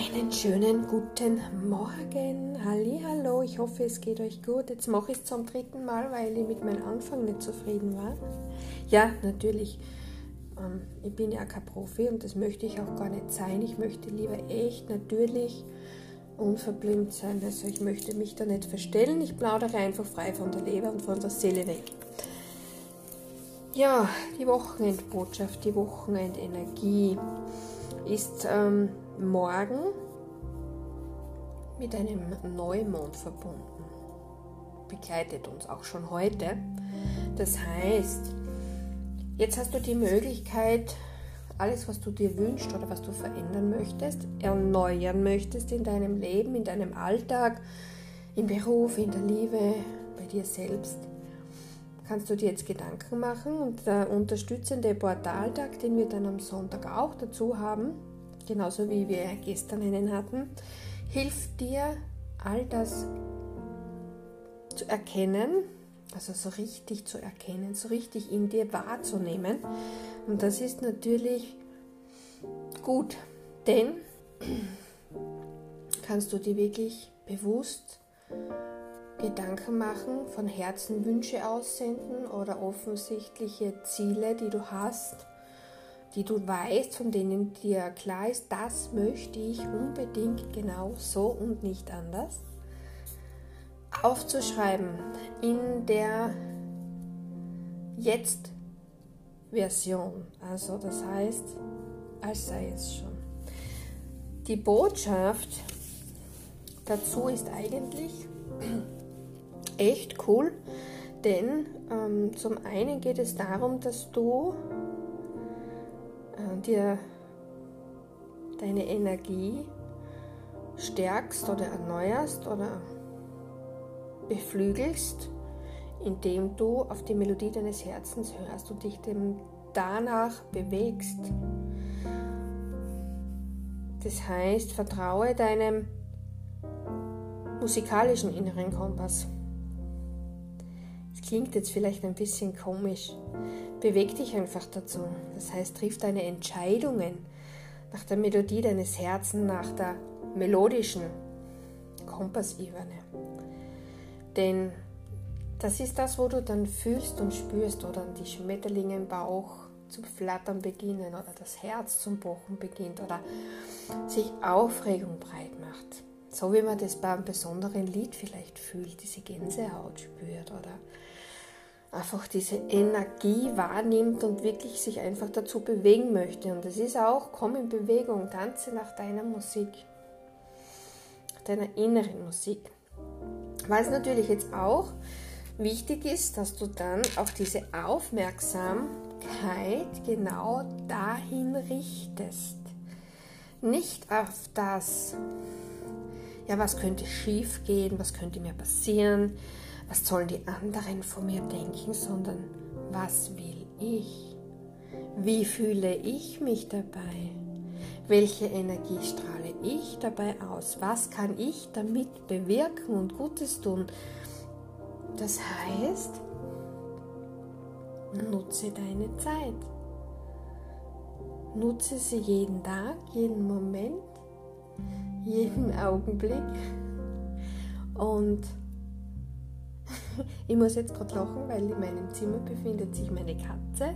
Einen schönen guten Morgen. Hallo, ich hoffe, es geht euch gut. Jetzt mache ich es zum dritten Mal, weil ich mit meinem Anfang nicht zufrieden war. Ja, natürlich. Ähm, ich bin ja kein Profi und das möchte ich auch gar nicht sein. Ich möchte lieber echt natürlich unverblümt sein. Also ich möchte mich da nicht verstellen. Ich plaudere einfach frei von der Leber und von der Seele weg. Ja, die Wochenendbotschaft, die Wochenendenergie ist ähm, morgen mit einem Neumond verbunden. Begleitet uns auch schon heute. Das heißt, jetzt hast du die Möglichkeit, alles, was du dir wünschst oder was du verändern möchtest, erneuern möchtest in deinem Leben, in deinem Alltag, im Beruf, in der Liebe, bei dir selbst, kannst du dir jetzt Gedanken machen und der unterstützende Portaltag, den wir dann am Sonntag auch dazu haben, genauso wie wir gestern einen hatten, hilft dir, all das zu erkennen, also so richtig zu erkennen, so richtig in dir wahrzunehmen. Und das ist natürlich gut, denn kannst du dir wirklich bewusst Gedanken machen, von Herzen Wünsche aussenden oder offensichtliche Ziele, die du hast die du weißt, von denen dir klar ist, das möchte ich unbedingt genau so und nicht anders, aufzuschreiben in der Jetzt-Version. Also das heißt, als sei es schon. Die Botschaft dazu ist eigentlich echt cool, denn ähm, zum einen geht es darum, dass du äh, dir deine Energie stärkst oder erneuerst oder beflügelst, indem du auf die Melodie deines Herzens hörst und dich dem danach bewegst. Das heißt, vertraue deinem musikalischen inneren Kompass. Klingt jetzt vielleicht ein bisschen komisch, Beweg dich einfach dazu. Das heißt, triff deine Entscheidungen nach der Melodie deines Herzens, nach der melodischen Kompassebene. Denn das ist das, wo du dann fühlst und spürst oder die Schmetterlinge im Bauch zum Flattern beginnen oder das Herz zum Pochen beginnt oder sich Aufregung breit macht. So wie man das bei einem besonderen Lied vielleicht fühlt, diese Gänsehaut spürt oder einfach diese Energie wahrnimmt und wirklich sich einfach dazu bewegen möchte. Und es ist auch, komm in Bewegung, tanze nach deiner Musik, nach deiner inneren Musik. Was natürlich jetzt auch wichtig ist, dass du dann auch diese Aufmerksamkeit genau dahin richtest. Nicht auf das, ja, was könnte schief gehen, was könnte mir passieren, was sollen die anderen von mir denken, sondern was will ich? Wie fühle ich mich dabei? Welche Energie strahle ich dabei aus? Was kann ich damit bewirken und Gutes tun? Das heißt, nutze deine Zeit. Nutze sie jeden Tag, jeden Moment, jeden Augenblick und ich muss jetzt gerade lachen, weil in meinem Zimmer befindet sich meine Katze.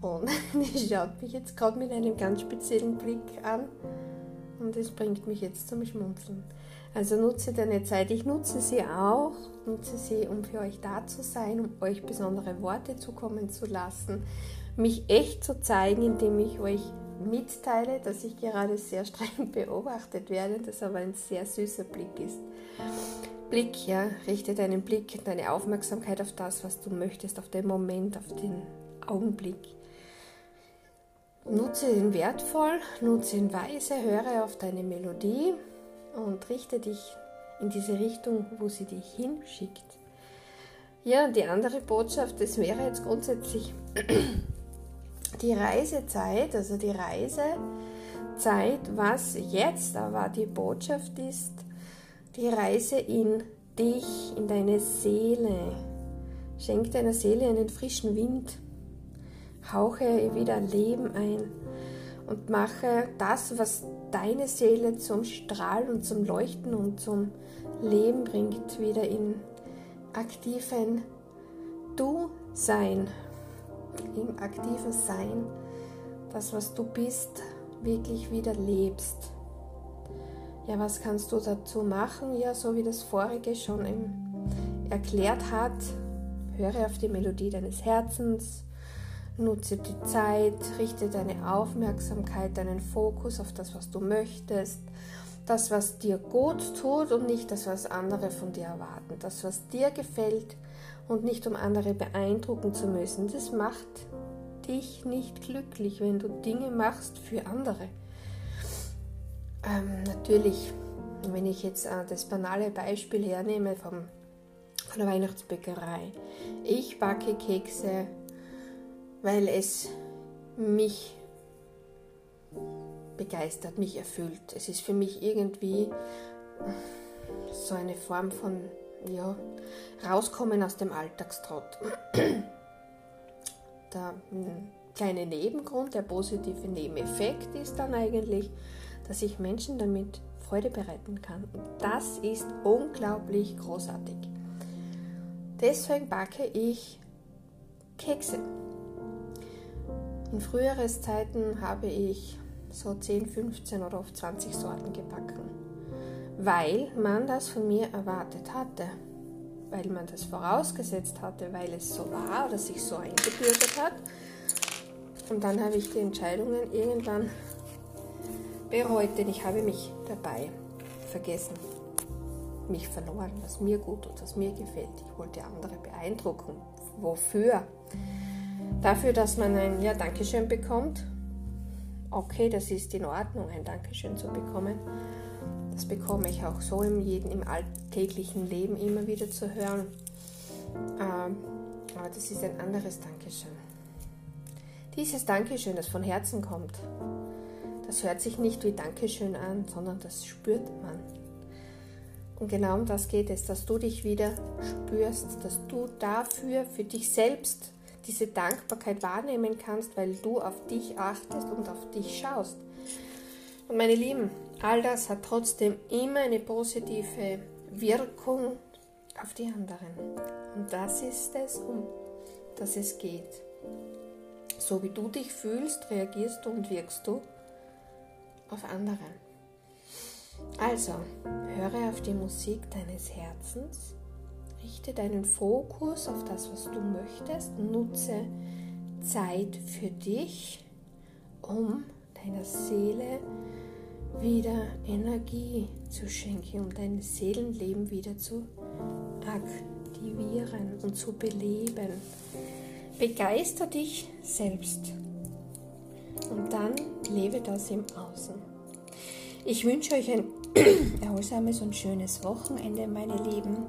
Und die schaut mich jetzt gerade mit einem ganz speziellen Blick an. Und es bringt mich jetzt zum Schmunzeln. Also nutze deine Zeit. Ich nutze sie auch. Nutze sie, um für euch da zu sein, um euch besondere Worte zukommen zu lassen. Mich echt zu zeigen, indem ich euch mitteile, dass ich gerade sehr streng beobachtet werde, das aber ein sehr süßer Blick ist. Blick, ja, richte deinen Blick, deine Aufmerksamkeit auf das, was du möchtest, auf den Moment, auf den Augenblick. Nutze ihn wertvoll, nutze ihn weise, höre auf deine Melodie und richte dich in diese Richtung, wo sie dich hinschickt. Ja, die andere Botschaft, das wäre jetzt grundsätzlich die Reisezeit, also die Reisezeit, was jetzt aber die Botschaft ist, die Reise in dich, in deine Seele. Schenk deiner Seele einen frischen Wind. Hauche wieder Leben ein und mache das, was deine Seele zum Strahlen und zum Leuchten und zum Leben bringt, wieder in aktiven Du-Sein, im aktiven Sein, das, was du bist, wirklich wieder lebst. Ja, was kannst du dazu machen? Ja, so wie das vorige schon erklärt hat, höre auf die Melodie deines Herzens, nutze die Zeit, richte deine Aufmerksamkeit, deinen Fokus auf das, was du möchtest, das, was dir gut tut und nicht das, was andere von dir erwarten, das, was dir gefällt und nicht um andere beeindrucken zu müssen. Das macht dich nicht glücklich, wenn du Dinge machst für andere. Ähm, natürlich, wenn ich jetzt äh, das banale Beispiel hernehme vom, von der Weihnachtsbäckerei. Ich backe Kekse, weil es mich begeistert, mich erfüllt. Es ist für mich irgendwie so eine Form von ja, rauskommen aus dem Alltagstrott. Der hm, kleine Nebengrund, der positive Nebeneffekt ist dann eigentlich, dass ich Menschen damit Freude bereiten kann. Das ist unglaublich großartig. Deswegen backe ich Kekse. In früheren Zeiten habe ich so 10, 15 oder oft 20 Sorten gebacken, weil man das von mir erwartet hatte, weil man das vorausgesetzt hatte, weil es so war oder sich so eingebürgert hat. Und dann habe ich die Entscheidungen irgendwann bereut, denn ich habe mich dabei vergessen, mich verloren, was mir gut tut, was mir gefällt. Ich wollte andere beeindrucken. Wofür? Dafür, dass man ein Ja, Dankeschön bekommt. Okay, das ist in Ordnung, ein Dankeschön zu bekommen. Das bekomme ich auch so im, jeden, im alltäglichen Leben immer wieder zu hören. Ähm, aber das ist ein anderes Dankeschön. Dieses Dankeschön, das von Herzen kommt, das hört sich nicht wie Dankeschön an, sondern das spürt man. Und genau um das geht es, dass du dich wieder spürst, dass du dafür für dich selbst diese Dankbarkeit wahrnehmen kannst, weil du auf dich achtest und auf dich schaust. Und meine Lieben, all das hat trotzdem immer eine positive Wirkung auf die anderen. Und das ist es, um das es geht. So wie du dich fühlst, reagierst du und wirkst du auf andere. Also, höre auf die Musik deines Herzens, richte deinen Fokus auf das, was du möchtest, nutze Zeit für dich, um deiner Seele wieder Energie zu schenken, um dein Seelenleben wieder zu aktivieren und zu beleben. Begeister dich selbst und dann lebe das im Außen. Ich wünsche euch ein erholsames und schönes Wochenende, meine Lieben,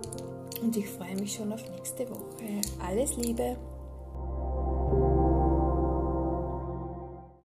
und ich freue mich schon auf nächste Woche. Alles Liebe!